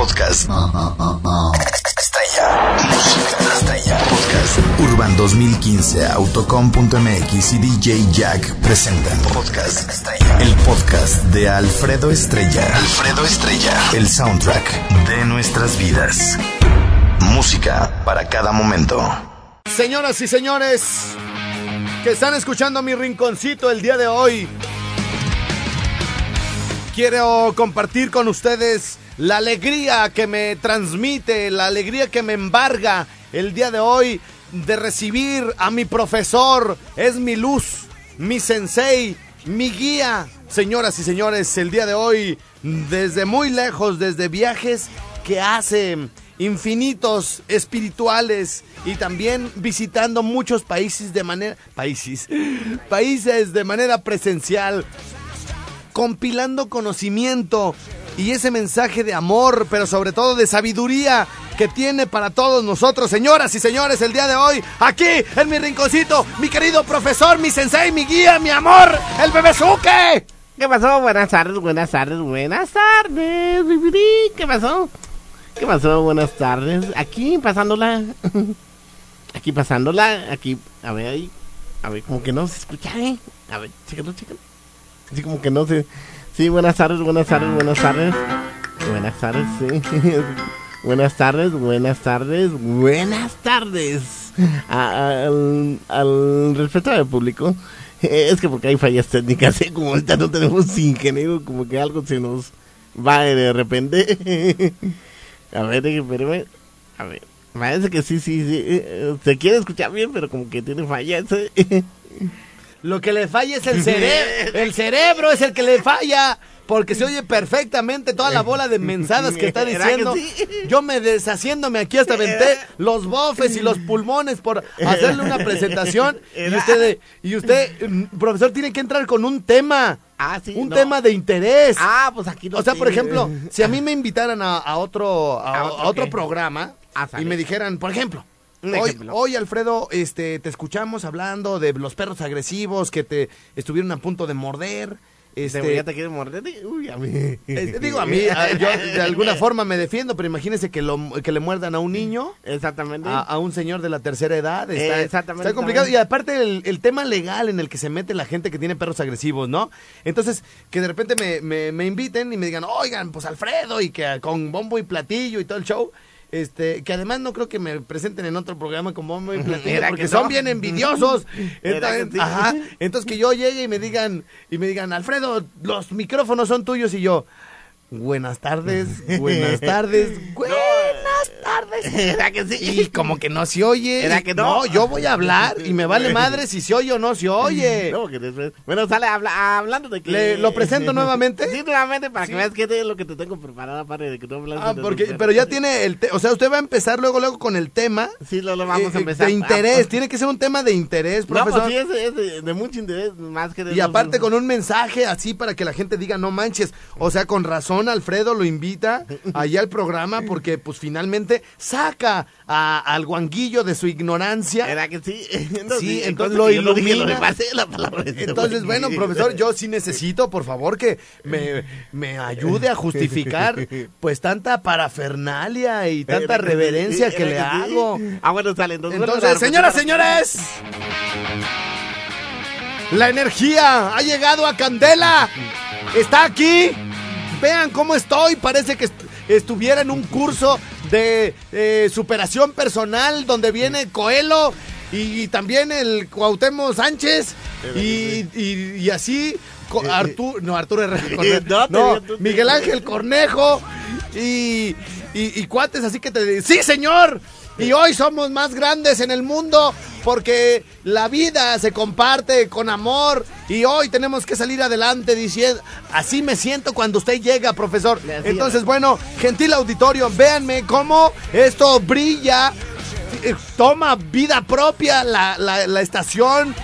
Podcast. Está ya. Música está ya. Podcast. Urban 2015, Autocom.mx y DJ Jack presentan. Podcast. Está ya. El podcast de Alfredo Estrella. Alfredo Estrella. El soundtrack de nuestras vidas. Música para cada momento. Señoras y señores que están escuchando mi rinconcito el día de hoy, quiero compartir con ustedes la alegría que me transmite, la alegría que me embarga el día de hoy de recibir a mi profesor. Es mi luz, mi sensei, mi guía. Señoras y señores, el día de hoy, desde muy lejos, desde viajes que hace infinitos espirituales y también visitando muchos países de manera países países de manera presencial compilando conocimiento y ese mensaje de amor, pero sobre todo de sabiduría que tiene para todos nosotros, señoras y señores, el día de hoy, aquí en mi rinconcito, mi querido profesor, mi sensei, mi guía, mi amor, el bebezuque. ¿Qué pasó? Buenas tardes, buenas tardes, buenas tardes. ¿Qué pasó? ¿Qué pasó? Buenas tardes. Aquí pasándola. Aquí pasándola. Aquí, a ver ahí. A ver, como que no se escucha, ¿eh? A ver, chécalo, chécalo. Así como que no se. Sí, buenas tardes, buenas tardes, buenas tardes. Buenas tardes, sí. Buenas tardes, buenas tardes, buenas tardes. A- al, al respeto del público, es que porque hay fallas técnicas, ¿eh? como ahorita no tenemos ingeniero, como que algo se nos va de repente. A ver, espérame. A ver, parece que sí, sí, sí. eh, Se quiere escuchar bien, pero como que tiene fallas. ¿eh? Lo que le falla es el cerebro, el cerebro es el que le falla. Porque se oye perfectamente toda la bola de mensadas que está ¿Verdad que diciendo. Yo me deshaciéndome aquí hasta aventé los bofes y los pulmones por hacerle una presentación. Y usted, y usted, mm, profesor, tiene que entrar con un tema. Ah, sí, Un no. tema de interés. Ah, pues aquí no O sea, por ejemplo, si a mí me invitaran a, a otro, a, ¿A a otro programa Ah, y me dijeran, por ejemplo, Un hoy, ejemplo. hoy, Alfredo, este, te escuchamos hablando de los perros agresivos que te estuvieron a punto de morder. Este, ya te quiere morder. Uy, a mí. eh, digo, a mí, a- yo de alguna forma me defiendo, pero imagínese que, lo, que le muerdan a un niño. Exactamente. A, a un señor de la tercera edad. Está, Eh, exactamente, está complicado. Y aparte el, el tema legal en el que se mete la gente que tiene perros agresivos, ¿no? Entonces, que de repente me, me, me inviten y me digan, oigan, pues Alfredo, y que con bombo y platillo y todo el show. Este, que además no creo que me presenten en otro programa con bombo y platillo, ¿Era porque que son no? bien envidiosos. ¿Era Entonces, que sí? ajá, entonces que yo llegue y me digan, y me digan, Alfredo, los micrófonos son tuyos y yo. Buenas tardes, buenas tardes, tardes. ¿Era que sí? Y como que no se oye. ¿Era que no? yo voy a hablar y me vale madre si se oye o no se oye. No, que después- Bueno, sale habla- hablando de que. ¿Le- lo presento nuevamente? Sí, nuevamente, para Sí. que veas qué es lo que te tengo preparado, aparte de que tú hablas. Ah, de- porque, pero ya tiene el, te- o sea, usted va a empezar luego, luego con el tema. Sí, lo, lo vamos eh, a empezar. De interés, Ah, tiene que ser un tema de interés, No, profesor. pues sí, es, es de, de mucho interés, más que de. Y aparte con un mensaje así para que la gente diga, no manches. O sea, con razón Alfredo lo invita allá al programa porque pues finalmente saca a- al guanguillo de su ignorancia. ¿Era que sí? Sí, cosa entonces lo yo no dije, ilumina. Lo la palabra. Entonces, bueno, profesor, yo sí necesito, por favor, que me, me ayude a justificar, pues, tanta parafernalia y tanta sí, reverencia que le sí. hago. Ah, bueno, sale. Entonces, Entonces, señoras, señores, la energía ha llegado a Candela. Está aquí. Vean cómo estoy. Parece que est- estuviera en un curso de eh, superación personal donde viene Coelho y, también el Cuauhtémoc Sánchez y, y- y así Arturo, no Arturo Herrera No, no, Miguel Ángel Cornejo y, y, y cuates así que te sí señor Y hoy somos más grandes en el mundo porque la vida se comparte con amor y hoy tenemos que salir adelante diciendo, así me siento cuando usted llega, profesor. Entonces, es. bueno, gentil auditorio, véanme cómo esto brilla, eh, toma vida propia la, la- la estación.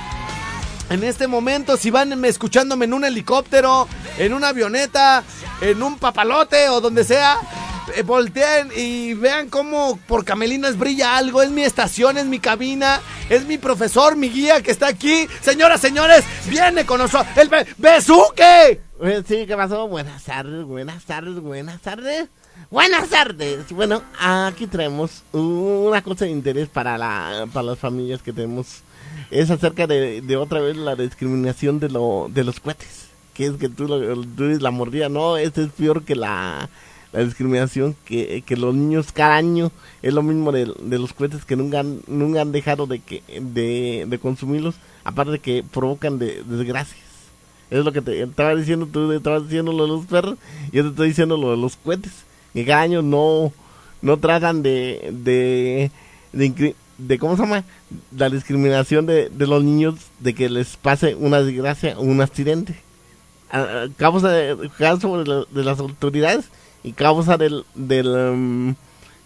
En este momento, si van me- escuchándome en un helicóptero, en una avioneta, en un papalote o donde sea, volteen y vean cómo por Camelinas brilla algo. Es mi estación, es mi cabina, es mi profesor, mi guía que está aquí. Señoras, señores, viene con nosotros el Be- Besuque. Eh, Sí, ¿qué pasó? Buenas tardes, buenas tardes, buenas tardes. Buenas tardes. Bueno, aquí traemos una cosa de interés para, la, para las familias que tenemos. Es acerca de, de otra vez la discriminación de, lo, de los cohetes. Que es que tú, tú eres la mordida. No, este es peor que la, la discriminación que, que los niños cada año es lo mismo de, de los cohetes que nunca han, nunca han dejado de, que, de, de consumirlos. Aparte de que provocan de, desgracias. Es lo que te estaba diciendo, tú estabas diciendo lo de los perros, yo te estoy diciendo lo de los cohetes. Que cada año no, no tratan de, de, de, de, ¿cómo se llama? La discriminación de, de los niños, de que les pase una desgracia o un accidente. A, a causa, de, causa de, de las autoridades y causa del, del, um,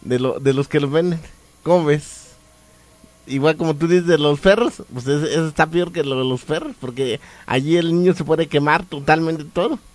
de, lo- de los que los venden. ¿Cómo ves? Igual como tú dices de los perros, pues eso, eso está peor que lo de los perros, porque allí el niño se puede quemar totalmente todo.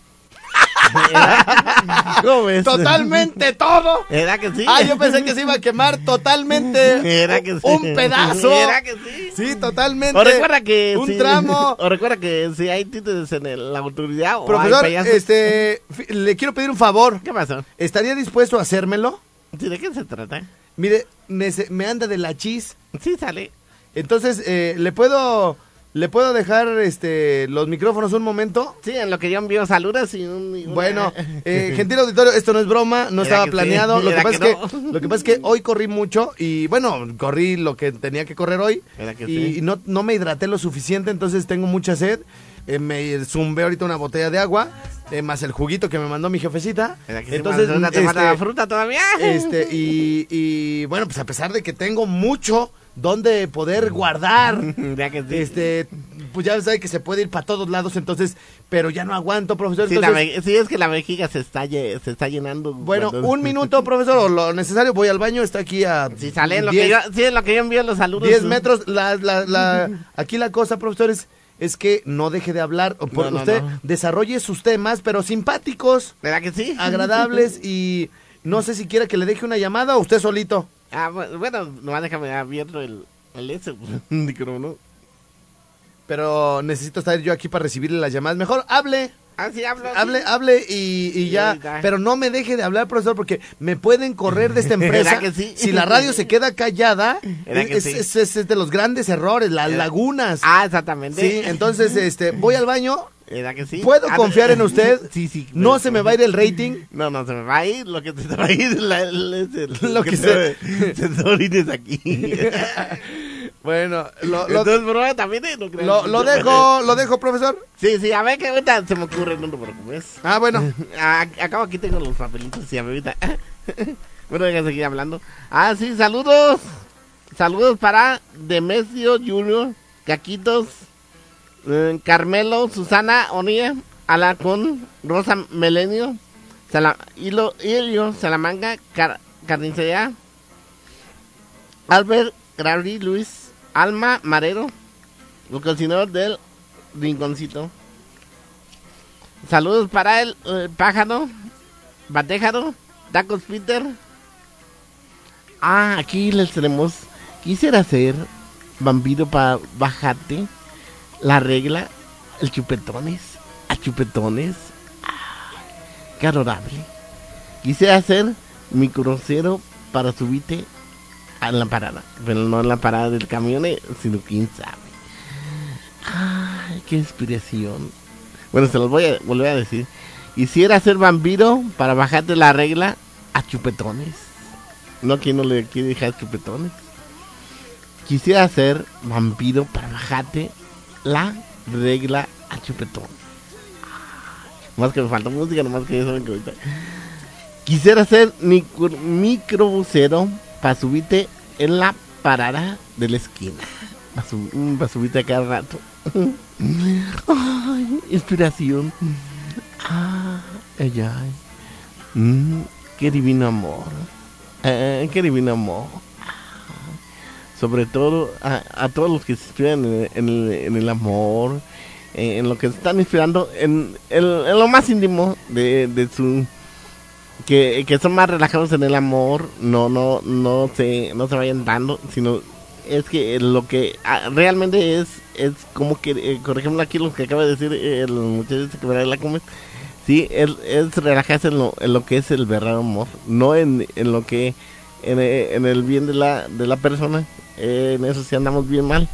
¿Cómo ves? Totalmente todo. ¿Era que sí? Ah, yo pensé que se iba a quemar totalmente Era que sí. un pedazo. Era que sí. Sí, totalmente. O recuerda que un tramo. O recuerda que si hay títeres en el- la autoridad o Profesor, este, le quiero pedir un favor. ¿Qué pasó? ¿Estaría dispuesto a hacérmelo? Sí, ¿De qué se trata? Mire, me anda de la chis. Sí, sale. Entonces, eh, ¿le puedo le puedo dejar este los micrófonos un momento? Sí, en lo que yo envío saludos y un... y una- Bueno, eh, gentil auditorio, esto no es broma, no estaba que planeado. sí, Lo que, pasa que es que, lo que pasa es que hoy corrí mucho y bueno, corrí lo que tenía que correr hoy que y, sí. y no, no me hidraté lo suficiente, entonces tengo mucha sed. Eh, me zumbé ahorita una botella de agua, eh, más el juguito que me mandó mi jefecita. ¿Era que sí, Entonces, falta este, fruta todavía? este, y, y bueno, pues a pesar de que tengo mucho donde poder guardar, Ya que sí. este, pues ya sabe que se puede ir para todos lados, entonces, pero ya no aguanto, profesor. Sí, entonces, es que la vejiga se está, se está llenando. bueno, cuando- un minuto, profesor, o lo necesario, voy al baño, está aquí a Si sale en lo 10 que yo, sí, en lo que yo envío los saludos. 10 metros. La, la, la, aquí la cosa, profesores, es que no deje de hablar. por- No, no, usted no. desarrolle sus temas, pero simpáticos, ¿Verdad que sí? agradables y no sé si quiere que le deje una llamada o usted solito. Ah, bu- bueno, nomás déjame abierto el, el ese, micrófono. Pero necesito estar yo aquí para recibirle las llamadas. Mejor hable. Ah, sí, hablo. sí. Hable, hable y, ya. Pero no me deje de hablar, profesor, porque me pueden correr de esta empresa. ¿Verdad que sí? Si la radio se queda callada, ¿Verdad que es, es- es- es de los grandes errores, las lagunas. Ah, exactamente. Sí, entonces, este, voy al baño. ¿Verdad que sí? ¿Puedo Ah, confiar en usted? Sí, sí. No pero- se me va a ir el rating. No, no, se me va a ir. Lo que se te va a ir es la- el- es el- Lo que se... Se te orines aquí. Bueno, lo, lo, Entonces, bro, también eh, no lo- lo dejo, lo dejo, profesor. Sí, sí, a ver que ahorita se me ocurre, no te preocupes. Ah, bueno. Ah, acabo aquí tengo los papelitos y a ver ahorita. bueno, voy a seguir hablando. Ah, sí, saludos. Saludos para Demesio Junior, Caquitos, eh, Carmelo, Susana Onía, Alacón, Rosa Melenio, Sala, Hilo, Hilio, Salamanca, Car, Albert, Grabri, Luis, Alma, Marero, los cocineros del Rinconcito. Saludos para el, eh, pájaro, batéjaro, tacos Peter. Ah, aquí les tenemos. Quisiera hacer vampiro para bajarte la regla, el chupetones, a chupetones. Ah, qué adorable. Quisiera hacer mi crucero para subirte a la parada, pero no en la parada del camión, eh, sino quién sabe. Ay, qué inspiración. Bueno, se los voy a volver a decir. Quisiera ser vampiro para bajarte la regla a chupetones. No, que no le quiere dejar chupetones. Quisiera ser vampiro para bajarte la regla a chupetones. Más que me falta música, nomás que saben que ahorita. Quisiera ser micro, microbusero para subirte en la parada de la esquina. Su- mm, subirte a cada rato. Ay, inspiración. Ah, ay, ay. Mm, qué divino amor. Ah, qué divino amor. Sobre todo a, a todos los que se inspiran en, el, amor, en lo que están inspirando, en, lo más íntimo de, de su que, que son más relajados en el amor, no, no, no se, no se vayan dando, sino es que lo que realmente es, es como que, eh, por ejemplo, aquí lo que acaba de decir el muchacho que la come, sí, es, es relajarse en lo, en lo que es el verdadero amor, no en, en lo que, en, en el bien de la, de la persona, eh, en eso sí andamos bien mal,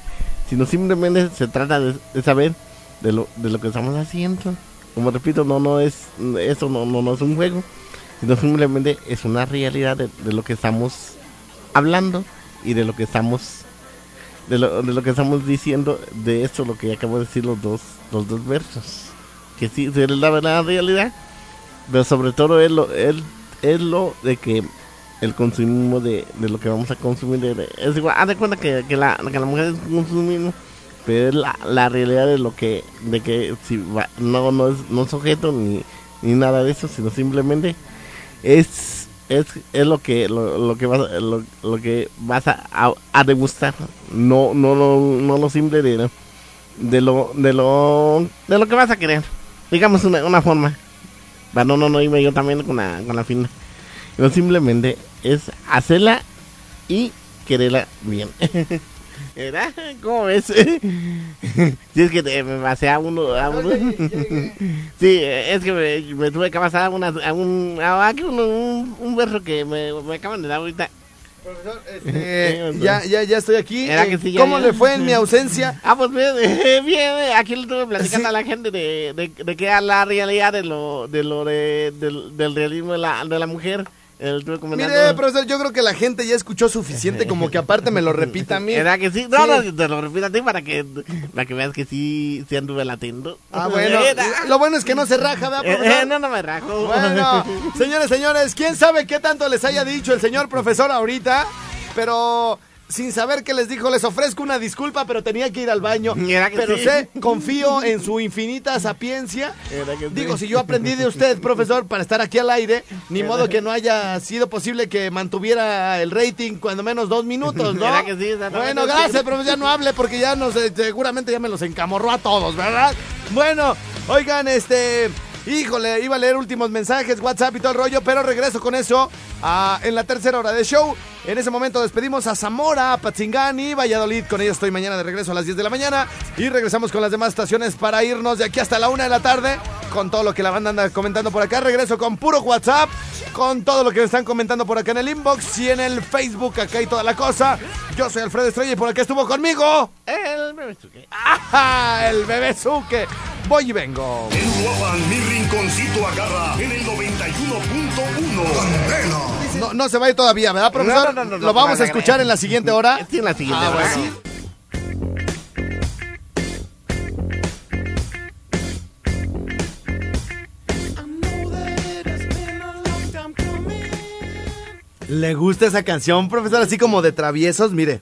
sino simplemente se trata de, saber de lo, de lo que estamos haciendo. Como repito, no, no es, eso no, no, no es un juego. Sino simplemente es una realidad de, de lo que estamos hablando y de lo que estamos de lo, de lo que estamos diciendo. De esto lo que acabo de decir los dos los dos versos. Que sí es la verdadera realidad. Pero sobre todo es lo es, es lo de que el consumismo de, de lo que vamos a consumir es igual haz de cuenta que, que la que la mujer es consumismo pero es la, la realidad de lo que de que si va- no no es no es objeto ni ni nada de eso sino simplemente es es, es lo que lo, lo que vas lo, lo que vas a, a, degustar no no no no lo simple de, de lo de lo de lo que vas a querer. Digamos una, una forma. Para no no no irme yo también con la con la fina. No simplemente es hacerla y quererla bien ¿Verdad? ¿Cómo ves? si es que te- me pasé a uno, a uno. sí, es que me, me tuve que pasar a, una, a un, a un, un, un verso que me, me acaban de dar ahorita. Profesor, este, ya, ya, ya estoy aquí. ¿Era Eh, que sí, ya, ¿Cómo ya? le fue en mi ausencia? Ah, pues bien, bien, aquí le estuve platicando Sí. a la gente de, de, de que era la realidad de lo, de lo de, del, del realismo de la, de la mujer. Mire, profesor, yo creo que la gente ya escuchó suficiente como que aparte me lo repita a mí. ¿Era que sí? No, Sí. no, te lo repito a ti para que, para que veas que sí, sí anduve latiendo. Ah, bueno. Lo bueno es que no se raja, ¿verdad, Eh, profesor? eh, no, no me rajo. Bueno, señores, señores, quién sabe qué tanto les haya dicho el señor profesor ahorita, pero sin saber qué les dijo, les ofrezco una disculpa, pero tenía que ir al baño. Pero sí. sé, confío en su infinita sapiencia. Que sí. Digo, si yo aprendí de usted, profesor, para estar aquí al aire, ni modo que no haya sido posible que mantuviera el rating cuando menos dos minutos, ¿no? Que sí. Bueno, gracias, profesor, ya no hable porque ya nos, eh, seguramente ya me los encamorró a todos, ¿verdad? Bueno, oigan, este... Híjole, iba a leer últimos mensajes, WhatsApp y todo el rollo, pero regreso con eso ah, en la tercera hora de show. En ese momento despedimos a Zamora, Patzingani, Valladolid. Con ellos estoy mañana de regreso a las 10 de la mañana. Y regresamos con las demás estaciones para irnos de aquí hasta la 1 de la tarde. Con todo lo que la banda anda comentando por acá. Regreso con puro WhatsApp. Con todo lo que me están comentando por acá en el inbox y en el Facebook. Acá y toda la cosa. Yo soy Alfredo Estrella y por acá estuvo conmigo. El bebé Zuke. ¡Ah! El bebé Zuke. Voy y vengo. En mi rinconcito agarra en el 91.1. No, no se vaya todavía, ¿verdad, profesor? No, no, no, no, Lo vamos a escuchar en la siguiente hora. Sí, en la siguiente Ah, hora. bueno. ¿Le gusta esa canción, profesor? Así como de traviesos, mire.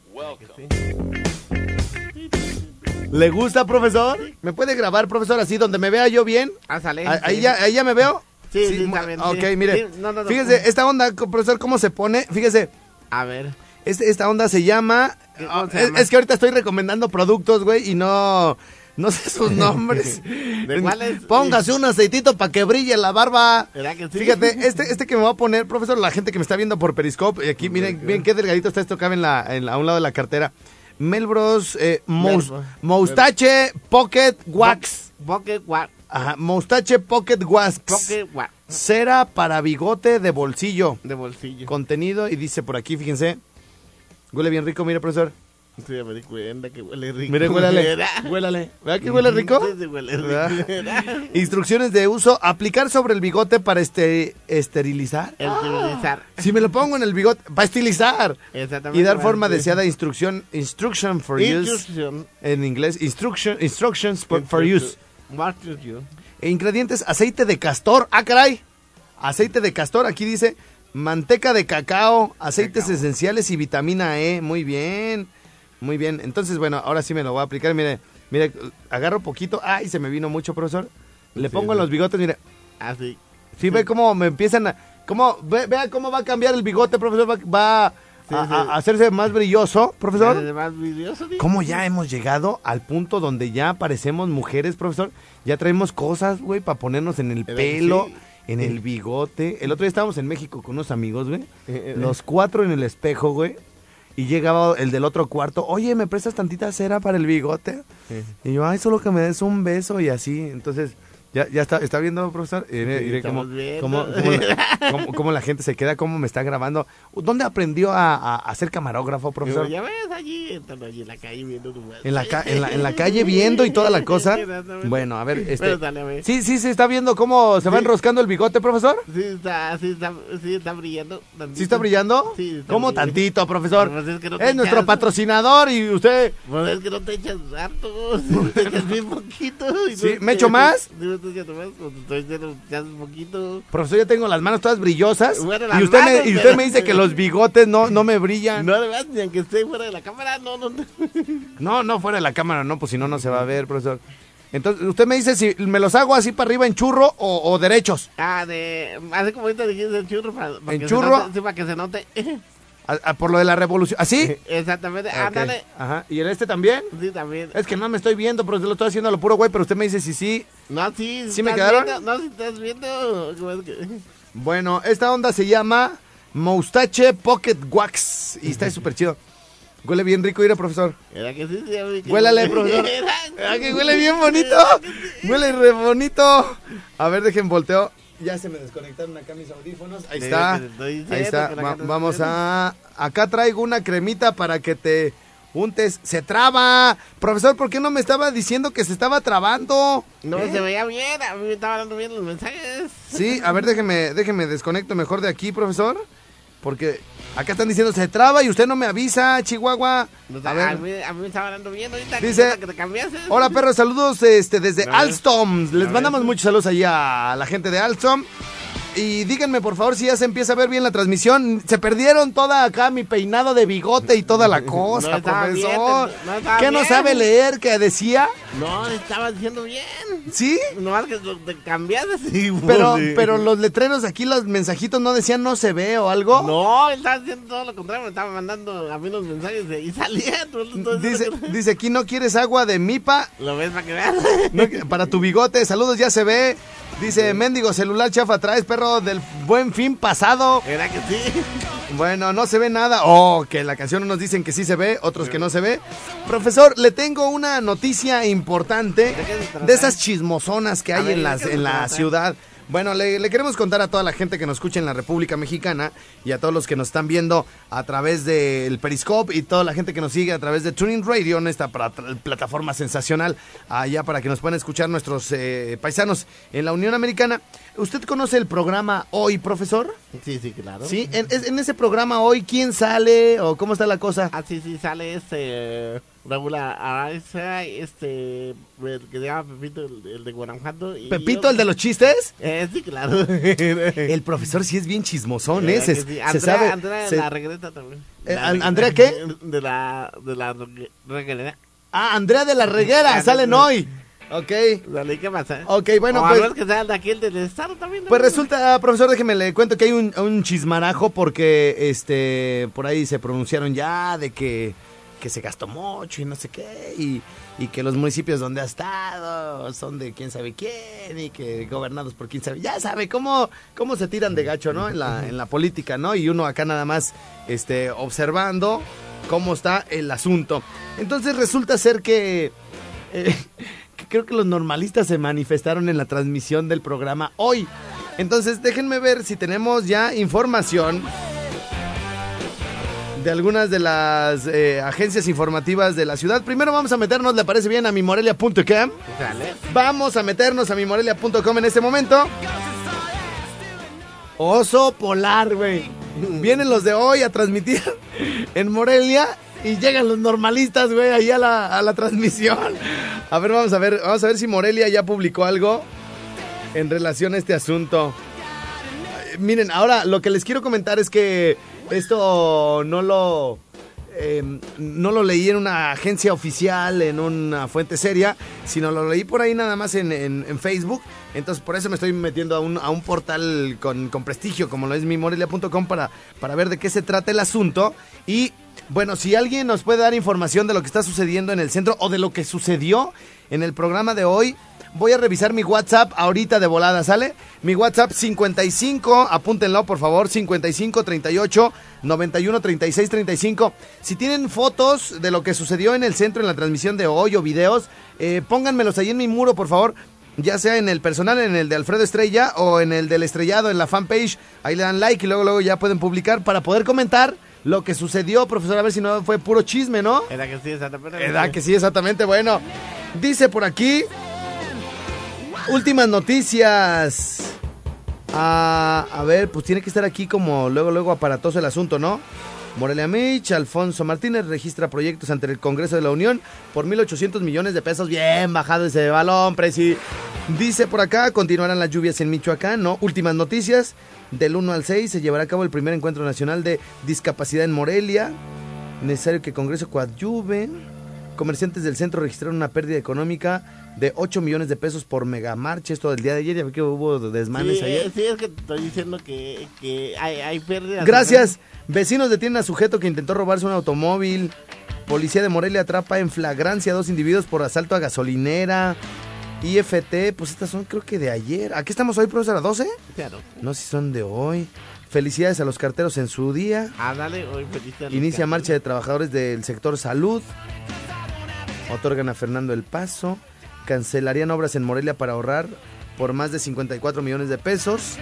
¿Le gusta, profesor? ¿Me puede grabar, profesor, así donde me vea yo bien? Ah, sale. Ah, Ahí sí. ya, ahí ya me veo. Sí, sí, está bien, Ok, sí. mire. Sí, no, no, no. Fíjese, esta onda, profesor, ¿cómo se pone? Fíjese, A ver. este- esta onda se llama... ¿Cómo ah, se es, llama? es que ahorita estoy recomendando productos, güey, y no... No sé sus nombres. ¿De cuáles? Póngase un aceitito para que brille la barba. ¿Verdad que sí? Fíjate, este, este que me va a poner, profesor, la gente que me está viendo por Periscope, y aquí miren, miren qué delgadito está esto, cabe en la, en la- a un lado de la cartera. Melbros eh. Moustache Pocket Wax. Pocket Wax. Ajá, Moustache Pocket Wax. Pocket Wax. Cera para bigote de bolsillo. De bolsillo. Contenido y dice por aquí, fíjense. Huele bien rico, mire, profesor. Sí, ya me di cuenta que huele rico. Mire, huélale. Huélale. ¿Verdad que huele rico? Sí, huele rico. Instrucciones de uso. Aplicar sobre el bigote para este, esterilizar. El civilizar. Si me lo pongo en el bigote, para estilizar. Exactamente. Y dar forma Sí. deseada instrucción. Instruction for use. En inglés. Instruction, instructions for, for use. E ingredientes, aceite de castor. Ah, caray. Aceite de castor, aquí dice, manteca de cacao, aceites esenciales y vitamina E. Muy bien, muy bien. Entonces, bueno, ahora sí me lo voy a aplicar. Mire, mire, agarro poquito. Ay, se me vino mucho, profesor. Le Sí, pongo en sí. los bigotes, mire. Así. Sí, ve cómo me empiezan a... Cómo, ve, vea cómo va a cambiar el bigote, profesor. Va, Sí, a- sí. a hacerse más brilloso, profesor. Más vidrioso, digo. ¿Cómo ya hemos llegado al punto donde ya parecemos mujeres, profesor? Ya traemos cosas, güey, para ponernos en el ¿Verdad que pelo, en el bigote. El otro día estábamos en México con unos amigos, güey. Eh, eh, Los cuatro en el espejo, güey. Y llegaba el del otro cuarto, oye, ¿me prestas tantita cera para el bigote? Y yo, ay, solo que me des un beso y así. Entonces, ¿ya, ya está, está viendo, profesor? Mire, cómo, cómo- cómo la, cómo- cómo la gente se queda, cómo me está grabando. ¿Dónde aprendió a, a- a ser camarógrafo, profesor? Ya ves allí, en la calle viendo tu En la, ca- en, la, en la calle viendo y toda la cosa. Bueno, a ver, este. Dale, a ver. Sí, sí, se está viendo cómo se va Sí. enroscando el bigote, profesor. Sí está, sí está, sí está brillando. tantito. ¿Sí está brillando? Sí, está ¿Cómo brillando. tantito, profesor? Pues es que no te es nuestro echas- patrocinador y usted. Pues es que no te echas harto, te echas bien poquito. y Sí, no ¿me echo más? Sí, me estoy echando más, pues te estoy diciendo, echas un poquito. Profesor, yo tengo las manos todas brillosas. Bueno, y usted, manos, me, y usted pero- me dice que los bigotes no, no me brillan. No, además, ni aunque esté fuera de la cámara, no, no, no. No, no, fuera de la cámara, no, pues si no, no se va a ver, profesor. Entonces, usted me dice si me los hago así para arriba en churro o, o derechos. Ah, de, así como ahorita dijiste el churro, para, para ¿En que churro? Se note, sí, para que se note. A- a- por lo de la revolución. ¿Así? Exactamente, Ok, ándale. Ajá. ¿Y en este también? Sí, también. Es que no me estoy viendo, pero lo estoy haciendo a lo puro güey, pero usted me dice si sí. No, sí, ¿Sí me quedaron? viendo, no, si estás viendo. Bueno, esta onda se llama Moustache Pocket Wax y está súper chido. Huele bien rico, ir profesor. Era que sí, sí, Huélale, profesor. Era- que huele bien bonito. Huele re bonito. A ver, dejen volteo. Ya se me desconectaron acá mis audífonos. Ahí está. Ahí está. Va- vamos a. Acá traigo una cremita para que te untes. Se traba. Profesor, ¿por qué no me estaba diciendo que se estaba trabando? No ¿Eh? se veía bien, a mí me estaban dando bien los mensajes. Sí, a ver, déjeme, déjeme desconecto mejor de aquí, profesor. Porque acá están diciendo se traba y usted no me avisa, Chihuahua. No, A a, ver. mí, a mí me estaban dando bien ahorita. Dice- que- te cambiaste. Hola perros, saludos este, desde. Alstom. Les mandamos muchos saludos allá a la gente de Alstom. Y díganme por favor si ya se empieza a ver bien la transmisión. Se perdieron toda acá mi peinado de bigote y toda la cosa, No bien, profesor. no ¿Qué no sabe leer que decía? No, estaba diciendo bien. ¿Sí? Nomás que te cambiaste. Sí, Pero, sí. pero los letreros aquí, los mensajitos no decían no se ve o algo. No, él estaba haciendo todo lo contrario. Me estaba mandando a mí los mensajes de- y salía. Dice, dice aquí no quieres agua de mipa Lo ves para que veas. No, para tu bigote, saludos, ya se ve. Dice, mendigo celular chafa, traes perro del buen fin pasado. Era que sí. Bueno, no se ve nada. Oh, que la canción unos dicen que sí se ve, otros que no se ve. Profesor, le tengo una noticia importante de esas chismosonas que hay ver, en, ¿de las, en la ciudad. Bueno, le, le queremos contar a toda la gente que nos escucha en la República Mexicana y a todos los que nos están viendo a través del Periscope y toda la gente que nos sigue a través de Tuning Radio, en esta plataforma sensacional, allá para que nos puedan escuchar nuestros eh, paisanos en la Unión Americana. ¿Usted conoce el programa Hoy, profesor? Sí, sí, claro. Sí, en, en ese programa Hoy, ¿quién sale o cómo está la cosa? Ah, sí, sí, sale este. Raúl Araiza, este. El que se llama Pepito, el, el de Guanajuato. y ¿Pepito, yo- el de los chistes? Eh, sí, claro. El profesor sí es bien chismosón, Eh, ¿eh? Se, sí. se Andrea, sabe. Andrea de se- la regreta también. Eh, La ¿An- Regreta. Andrea qué? De la. De la regre- regreta. Ah, Andrea de la Reguera, Ah, salen hoy. Ok. Dale, ¿qué pasa? Ok, bueno, o pues- que sea de aquí, el del Estado también. ¿no? Pues resulta, profesor, déjeme le cuento que hay un, un chismarajo porque este por ahí se pronunciaron ya de que, que se gastó mucho y no sé qué, y, que los municipios donde ha estado son de quién sabe quién, y que gobernados por quién sabe. Ya sabe cómo, cómo se tiran de gacho, ¿no? En la, en la política, ¿no? Y uno acá nada más este, observando cómo está el asunto. Entonces resulta ser que. eh, que creo que los normalistas se manifestaron en la transmisión del programa hoy. Entonces, déjenme ver si tenemos ya información de algunas de las eh, agencias informativas de la ciudad. Primero vamos a meternos, ¿le parece bien? A mimorelia.com. Dale. Vamos a meternos a mimorelia.com en este momento. Oso polar, güey. Vienen los de hoy a transmitir en Morelia y llegan los normalistas, güey, ahí a la, a la transmisión. A ver, vamos a ver, vamos a ver si Morelia ya publicó algo en relación a este asunto. miren, ahora lo que les quiero comentar es que esto no lo... eh, no lo leí en una agencia oficial, en una fuente seria, sino lo leí por ahí nada más en, en- en Facebook. Entonces por eso me estoy metiendo a un, a un portal con, con prestigio como lo es mimorelia.com para, para ver de qué se trata el asunto. Y bueno, si alguien nos puede dar información de lo que está sucediendo en el centro o de lo que sucedió en el programa de hoy, voy a revisar mi WhatsApp ahorita de volada, ¿sale? Mi WhatsApp 55, apúntenlo por favor, 55 38 91 36 35. Si tienen fotos de lo que sucedió en el centro en la transmisión de hoy o videos, eh, pónganmelos ahí en mi muro, por favor. Ya sea en el personal, en el de Alfredo Estrella o en el del estrellado, en la fanpage. Ahí le dan like y luego, luego ya pueden publicar para poder comentar lo que sucedió, profesor. A ver si no fue puro chisme, ¿no? Era que sí, exactamente. ¿Verdad que sí, exactamente? Bueno, dice por aquí. Últimas noticias. Ah, a ver, pues tiene que estar aquí como luego, luego aparatoso el asunto, ¿no? Morelia Mich, Alfonso Martínez registra proyectos ante el Congreso de la Unión por 1.800 millones de pesos. Bien bajado ese balón, presi. Dice por acá, continuarán las lluvias en Michoacán, ¿no? Últimas noticias. Del 1 al 6 se llevará a cabo el primer encuentro nacional de discapacidad en Morelia. Necesario que Congreso coadyuve. Comerciantes del centro registraron una pérdida económica de 8 millones de pesos por megamarcha. Esto del día de ayer, ya vi que hubo desmanes Sí, ayer. eh, sí, es que te estoy diciendo que, que hay, hay pérdidas. Gracias. Vecinos detienen a sujeto que intentó robarse un automóvil. Policía de Morelia atrapa en flagrancia a dos individuos por asalto a gasolinera. IFT, pues estas son creo que de ayer. ¿A qué estamos hoy, profesor? ¿A 12? Claro. No sé si son de hoy. Felicidades a los carteros en su día. Ah, dale, hoy los Inicia marcha de trabajadores del sector salud. Otorgan a Fernando el paso. Cancelarían obras en Morelia para ahorrar por más de 54 millones de pesos.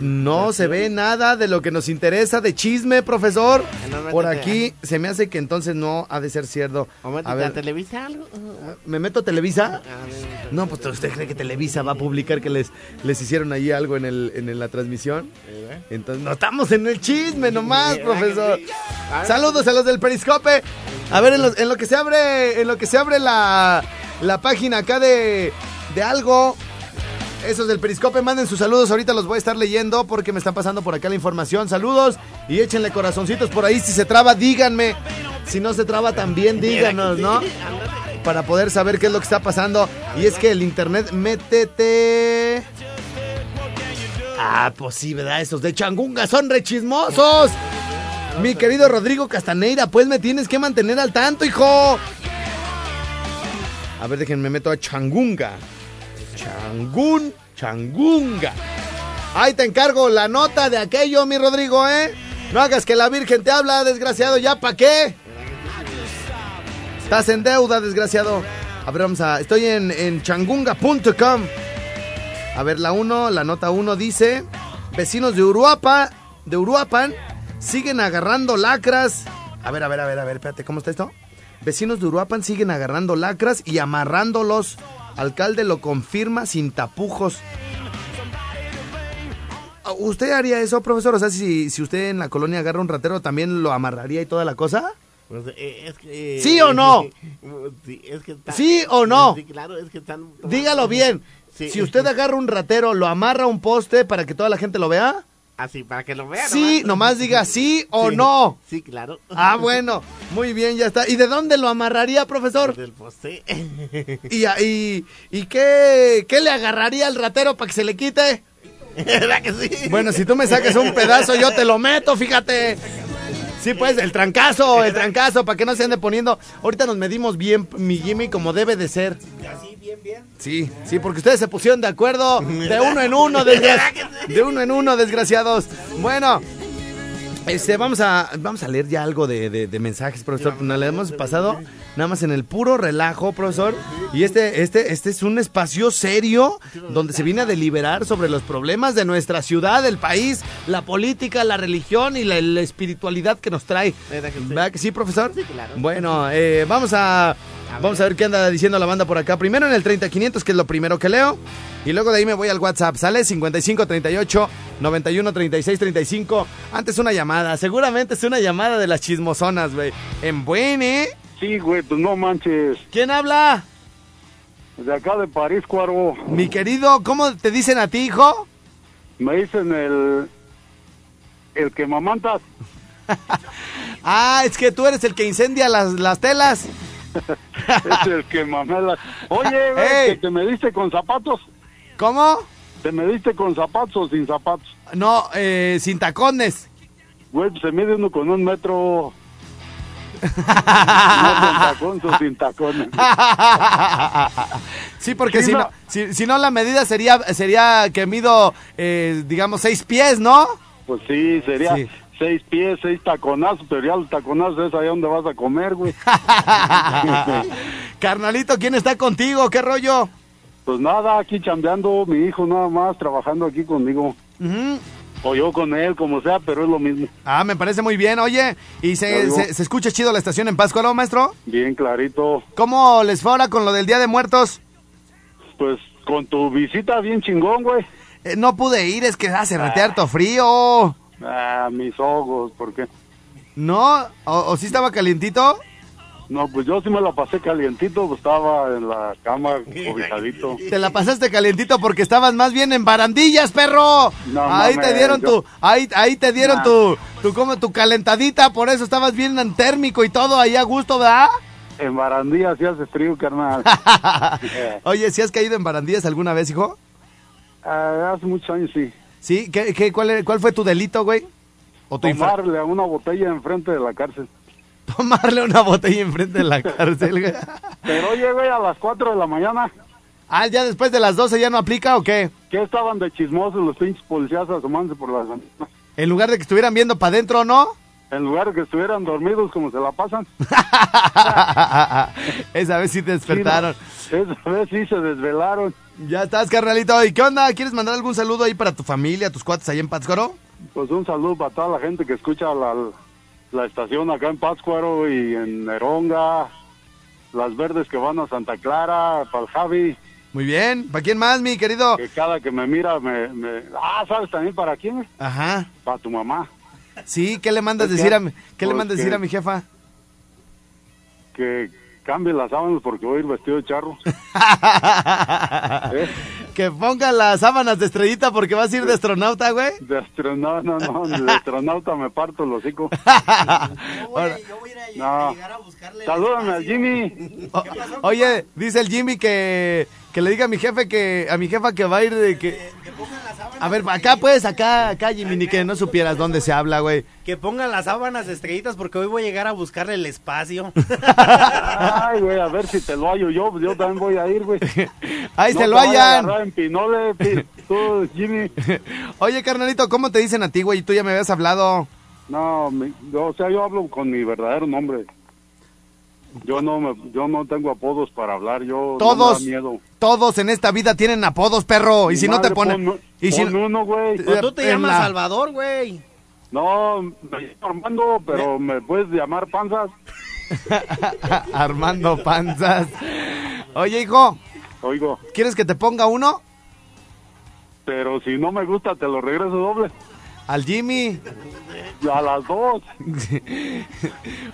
No se ve nada de lo que nos interesa de chisme, profesor. Por aquí se me hace que entonces no ha de ser cierto. ¿O métete A ver, Televisa algo? ¿me meto a Televisa? Ah. No, pues usted cree que Televisa va a publicar que les, les hicieron ahí algo en, el, en la transmisión. Entonces, no estamos en el chisme nomás, ¿verdad que profesor. Saludos a los del Periscope. A ver, en lo, en lo que se abre, en lo que se abre la, la página acá de, de algo. Esos del Periscope, manden sus saludos. Ahorita los voy a estar leyendo porque me están pasando por acá la información. Saludos y échenle corazoncitos por ahí. Si se traba, díganme. Si no se traba, también díganos, ¿no? Para poder saber qué es lo que está pasando. Y es que el internet, métete. Ah, pues sí, ¿verdad? Esos de Changunga son rechismosos. Mi querido Rodrigo Castaneira, pues me tienes que mantener al tanto, hijo. A ver, déjenme meto a Changunga. Changun, Changunga. Ahí te encargo la nota de aquello, mi Rodrigo, ¿eh? No hagas que la Virgen te habla, desgraciado, ¿ya pa' qué? Estás en deuda, desgraciado. A ver, vamos a... Estoy en, en changunga.com. A ver, la 1, la nota 1 dice... Vecinos de Uruapa, de Uruapan, siguen agarrando lacras. A ver, a ver, a ver, a ver, espérate, ¿cómo está esto? Vecinos de Uruapan siguen agarrando lacras y amarrándolos. Alcalde lo confirma sin tapujos. ¿Usted haría eso, profesor? O sea, si, si usted en la colonia agarra un ratero, ¿también lo amarraría y toda la cosa? Pues, eh, es que, ¿Sí o no? Sí, es que está- ¿Sí o no? Sí, claro, es que están... Dígalo bien. Sí. Si usted agarra un ratero, ¿lo amarra a un poste para que toda la gente lo vea? Así, para que lo vean. Sí, nomás diga sí o Sí. no. Sí, claro. Ah, bueno, muy bien, ya está. ¿Y de dónde lo amarraría, profesor? Del poste. ¿Y, y, y qué, qué le agarraría al ratero para que se le quite? ¿Verdad que sí? Bueno, si tú me sacas un pedazo, yo te lo meto, fíjate. Sí, pues, el trancazo, el trancazo, para que no se ande poniendo. Ahorita nos medimos bien, mi Jimmy, como debe de ser. Así, bien, bien. Sí, sí, porque ustedes se pusieron de acuerdo de uno en uno, de uno en uno, desgraciados. Bueno, este, vamos a, vamos a leer ya algo de, de- de mensajes, profesor. Nos le hemos pasado nada más en el puro relajo, profesor. Y este, este, este es un espacio serio donde se viene a deliberar sobre los problemas de nuestra ciudad, el país, la política, la religión y la, la espiritualidad que nos trae. ¿Verdad que sí, profesor? Sí, claro. Bueno, eh, vamos a vamos a ver qué anda diciendo la banda por acá. Primero en el 30500, que es lo primero que leo. Y luego de ahí me voy al WhatsApp. Sale 5538 91 36 35. Antes una llamada. Seguramente es una llamada de las chismosonas, güey. En buen, ¿eh? Sí, güey, pues no manches. ¿Quién habla? De acá de París, Cuervo. Mi querido, ¿cómo te dicen a ti, hijo? Me dicen el. El que mamantas. Ah, es que tú eres el que incendia las, las telas. es el que mamela. Oye, güey, Ey. que te me diste con zapatos. ¿Cómo? ¿Te me diste con zapatos o sin zapatos? No, eh, sin tacones. Güey, pues se mide uno con un metro. no con tacones o sin tacones. sí, porque si, no. no, si, si no la medida sería, sería que mido, eh, digamos, seis pies, ¿no? Pues sí, sería Sí. Seis pies, seis taconazos, pero ya los taconazos es allá donde vas a comer, güey. Carnalito, ¿quién está contigo? ¿Qué rollo? Pues nada, aquí chambeando, mi hijo nada más, trabajando aquí conmigo. O yo con él, como sea, pero es lo mismo. Ah, me parece muy bien. Oye, ¿y se, se, se escucha chido la estación en Pátzcuaro, maestro? Bien clarito. ¿Cómo les fue ahora con lo del Día de Muertos? Pues con tu visita bien chingón, güey. Eh, no pude ir, es que hace rete harto frío. Ah, mis ojos, ¿por qué? ¿No? ¿O, o sí estaba calientito? No, pues yo sí me la pasé calientito, pues estaba en la cama, cobijadito. Te la pasaste calientito porque estabas más bien en barandillas, perro. No ahí te dieron yo- tu, ahí, ahí te dieron Nah. tu, tu, como tu calentadita, por eso estabas bien en térmico y todo ahí a gusto, ¿verdad? En barandilla sí hace frío, carnal. Oye, ¿si has caído en barandillas alguna vez, hijo? ah, hace muchos años sí. ¿Sí? ¿Qué, qué, cuál, ¿Cuál fue tu delito, güey? ¿O tu Tomarle a una botella enfrente de la cárcel. Tomarle una botella enfrente de la cárcel. güey. Pero güey, a las 4 de la mañana, ah, ¿ya después de las 12 ya no aplica o qué? ¿qué estaban de chismosos los pinches policías asomándose por las? En lugar de que estuvieran viendo para adentro, ¿no? En lugar de que estuvieran dormidos como se la pasan. Esa vez sí te despertaron. Esa vez sí se desvelaron. Ya estás, carnalito. ¿Y qué onda? ¿Quieres mandar algún saludo ahí para tu familia, tus cuates ahí en Pátzcuaro? Pues un saludo para toda la gente que escucha la, la estación acá en Pátzcuaro y en Neronga, las verdes que van a Santa Clara, para el Javi, Muy bien. ¿Para quién más, mi querido? que cada que me mira me... me- ah, ¿sabes también para quién? Ajá. Para tu mamá, Sí, ¿qué le mandas decir a mi, qué le pues mandas que- decir a mi jefa? que cambie las sábanas porque voy a ir vestido de charro. ¿Eh? Que ponga las sábanas de estrellita porque vas a ir de astronauta, güey. De astronauta, no, no, de astronauta me parto el hocico. No. Salúdame al Jimmy. O- oye, dice el Jimmy que, que le diga a mi jefe que a mi jefa que va a ir de que A ver, acá pues, acá, acá Jimmy, ni que no supieras dónde se habla, güey. Que pongan las sábanas estrellitas porque hoy voy a llegar a buscarle el espacio. Ay, güey, a ver si te lo hallo yo, yo también voy a ir, güey. Ahí No se te lo agarrar en Pinole, pi- tú, Jimmy. Oye, carnalito, ¿cómo te dicen a ti, güey? Tú ya me habías hablado. No, mi- yo, o sea, yo hablo con mi verdadero nombre. Yo no me, yo no tengo apodos para hablar, yo Todos, no me da miedo. todos en esta vida tienen apodos, perro. Y Mi si no te ponen... pon- Y si pon no- uno, güey. Eh, Pues tú te llamas la- Salvador, güey. No, me llamo Armando, pero me puedes llamar Panzas. Armando Panzas. Oye, hijo, Oigo, ¿quieres que te ponga uno? pero si no me gusta, te lo regreso doble. Al Jimmy. A las dos.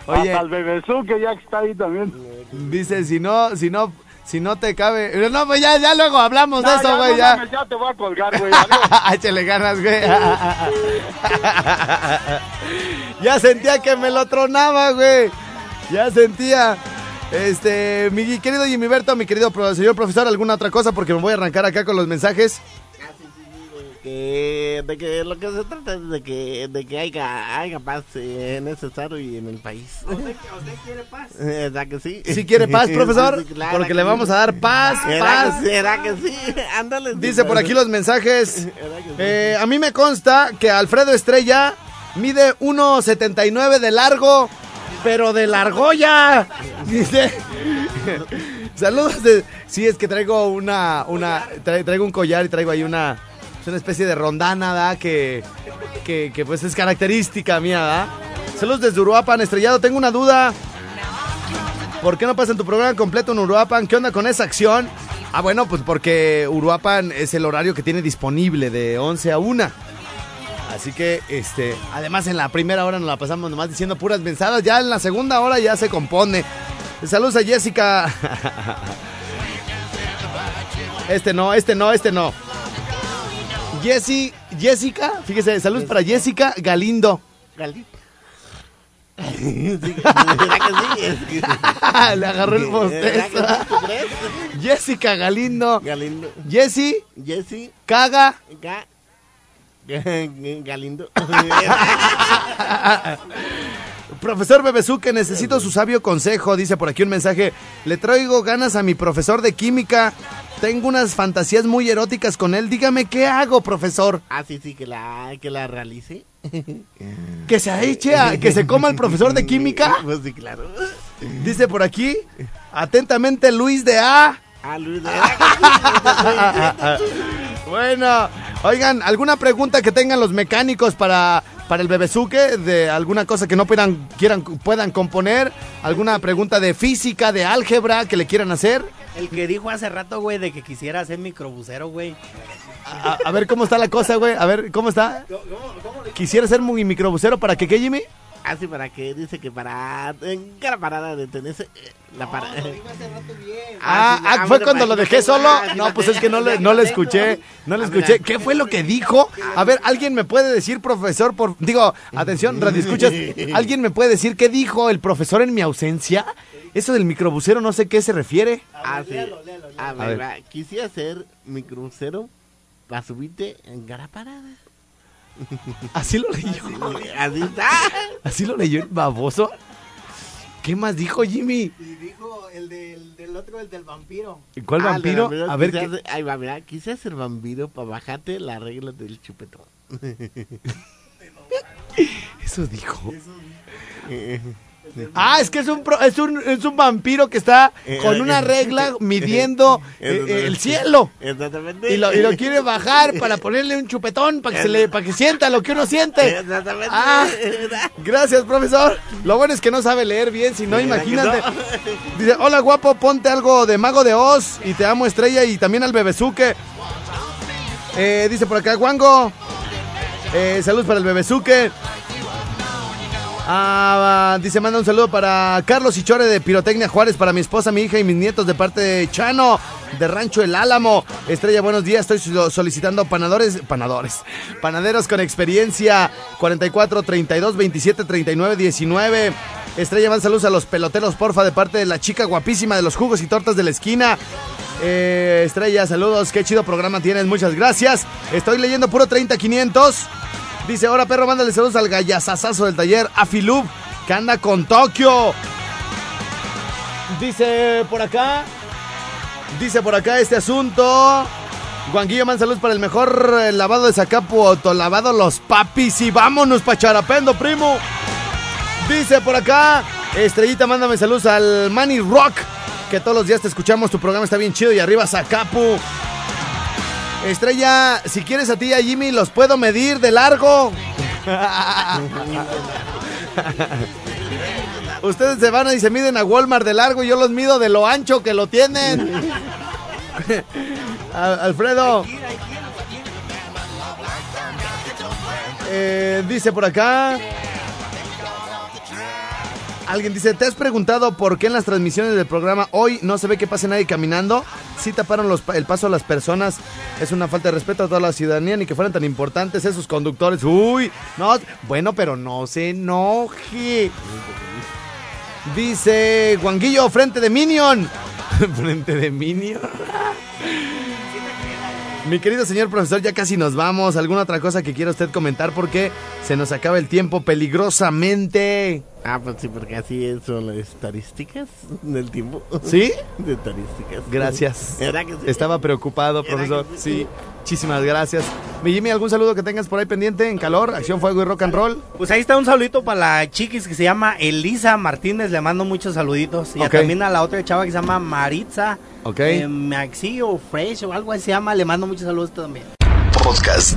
Oye, Hasta el bebezú que ya está ahí también. dice, si no, si no, si no te cabe... Pero No, pues ya, ya luego hablamos de eso, ya, güey, no ya. te voy a colgar, güey. Échale ganas, güey. ya sentía que me lo tronaba, güey. Ya sentía. Este, mi querido Jimmy Berto, mi querido señor profesor, ¿alguna otra cosa? Porque me voy a arrancar acá con los mensajes. Que, de que lo que se trata es de que, de que haya, haya paz eh, en ese estado y en el país. ¿Usted, quiere paz? ¿Verdad que sí? ¿Sí quiere paz, profesor? Sí, claro Porque que le sí. vamos a dar paz, ¿Será paz. que sí? ¿Será que sí? Ándale. Dice por aquí los mensajes. Eh, a mí me consta que Alfredo Estrella mide 1.79 de largo, pero de largoya. Dice. Saludos. De... Sí, es que traigo una, una, tra- traigo un collar y traigo ahí una, es una especie de rondana, ¿verdad? Que, que, pues es característica mía, ¿verdad? Saludos desde Uruapan, Estrellado. Tengo una duda. ¿Por qué no pasan tu programa completo en Uruapan? ¿Qué onda con esa acción? Ah, bueno, pues porque Uruapan es el horario que tiene disponible de 11 a 1. Así que, este, además en la primera hora nos la pasamos nomás diciendo puras mensadas. Ya en la segunda hora ya se compone. Saludos a Jessica. Este no, este no, este no. Jessy, Jessica, fíjese, saludos para Jessica Galindo. Gali. Sí, ¿verdad que sí? Es que- Le agarró el ¿Verdad que bostezo. Jessica Galindo. Galindo. Jessy, Jesse. caga. Ga. Galindo. Profesor Bebezuque, necesito su sabio consejo. Dice por aquí un mensaje. Le traigo ganas a mi profesor de química. Tengo unas fantasías muy eróticas con él. Dígame qué hago, profesor. Ah, sí, sí, que la, que la realice. Que se eche a, que se coma el profesor de química. Pues sí, claro. Dice por aquí. Atentamente, Luis de A. Ah, Luis. Bueno, oigan, ¿alguna pregunta que tengan los mecánicos para, para el bebezuque? De alguna cosa que no puedan, quieran, puedan componer. ¿Alguna pregunta de física, de álgebra que le quieran hacer? El que dijo hace rato, güey, de que quisiera ser microbusero, güey. A, a ver cómo está la cosa, güey. A ver, ¿cómo está? Quisiera ser muy microbusero para que, ¿qué, Jimmy? Así para que dice que para en cada parada detenerse eh, la para Ah, sí, ah, ah, fue bueno, cuando lo dejé solo. ah, No, pues es que no le, no le escuché. No le Ah, escuché. ¿Qué fue lo que dijo? A ver, ¿alguien me puede decir, profesor? Por, digo, atención, radio escuchas. ¿Alguien me puede decir qué dijo el profesor en mi ausencia? Eso del microbusero no sé qué se refiere. Ah, sí. A A ver, ver. va, quisiera ser microbusero para subirte en cada parada. Así lo leyó. Así está. Así lo leyó el baboso. ¿Qué más dijo Jimmy? Y dijo el del, del otro, el del vampiro. ¿Cuál Ah, vampiro? A ver, quisiera ¿qué- ser- Ahí va, mira, quisiera ser vampiro para bajarte la regla del chupetón. eso dijo. Ah, es que es un, pro- es un, es un vampiro que está con una regla midiendo eh, eh, el cielo. Exactamente. Y lo, y lo quiere bajar para ponerle un chupetón para que se le, para que sienta lo que uno siente. Exactamente. Ah, gracias, profesor. Lo bueno es que no sabe leer bien, si no, ¿Verdad que imagínate. Dice, hola guapo, ponte algo de Mago de Oz y te amo estrella y también al bebezuque. Eh, dice por acá, Juango. Eh, saludos para el bebezuque. Ah, dice, manda un saludo para Carlos Ichore de Pirotecnia Juárez, para mi esposa, mi hija y mis nietos de parte de Chano, de Rancho El Álamo. Estrella, buenos días, estoy so- solicitando panadores, panadores, panaderos con experiencia, 44, 32, 27, 39, 19. Estrella, más saludos a los peloteros, porfa, de parte de la chica guapísima de los jugos y tortas de la esquina. Eh, Estrella, saludos, qué chido programa tienes, muchas gracias. Estoy leyendo puro 30-500. Dice, ahora perro, mándale saludos al gallazazazo del taller, Afilub, que anda con Tokio. Dice por acá, dice por acá este asunto. Juanquillo, man, saludos para el mejor eh, lavado de Zacapu, autolavado Los Papis. Y vámonos pa' Charapendo, primo. Dice por acá, Estrellita, mándame saludos al Manny Rock, que todos los días te escuchamos, tu programa está bien chido y arriba Zacapu. Estrella, si quieres a ti y a Jimmy, los puedo medir de largo. Ustedes se van y se miden a Walmart de largo y yo los mido de lo ancho que lo tienen. Alfredo. Eh, dice por acá. Alguien dice, ¿te has preguntado por qué en las transmisiones del programa hoy no se ve que pase nadie caminando? Sí taparon el paso a las personas. Es una falta de respeto a toda la ciudadanía, ni que fueran tan importantes esos conductores. Uy, no, bueno, pero no se enoje. Dice Guanguillo, frente de Minion. frente de Minion. Mi querido señor profesor, ya casi nos vamos. ¿Alguna otra cosa que quiera usted comentar? Porque se nos acaba el tiempo peligrosamente. Ah, pues sí, porque así es, son las estadísticas del tiempo. ¿Sí? De estadísticas. Gracias. ¿Verdad que sí? Estaba preocupado, ¿Verdad profesor. que Sí, muchísimas gracias. Mi Jimmy, ¿algún saludo que tengas por ahí pendiente en calor, acción, fuego y rock and roll? Pues ahí está un saludito para la chiquis que se llama Elisa Martínez, le mando muchos saluditos. Y también a la otra chava que se llama Maritza Ok. eh, Maxi o Fresh o algo así se llama, le mando muchos saludos también. Podcast.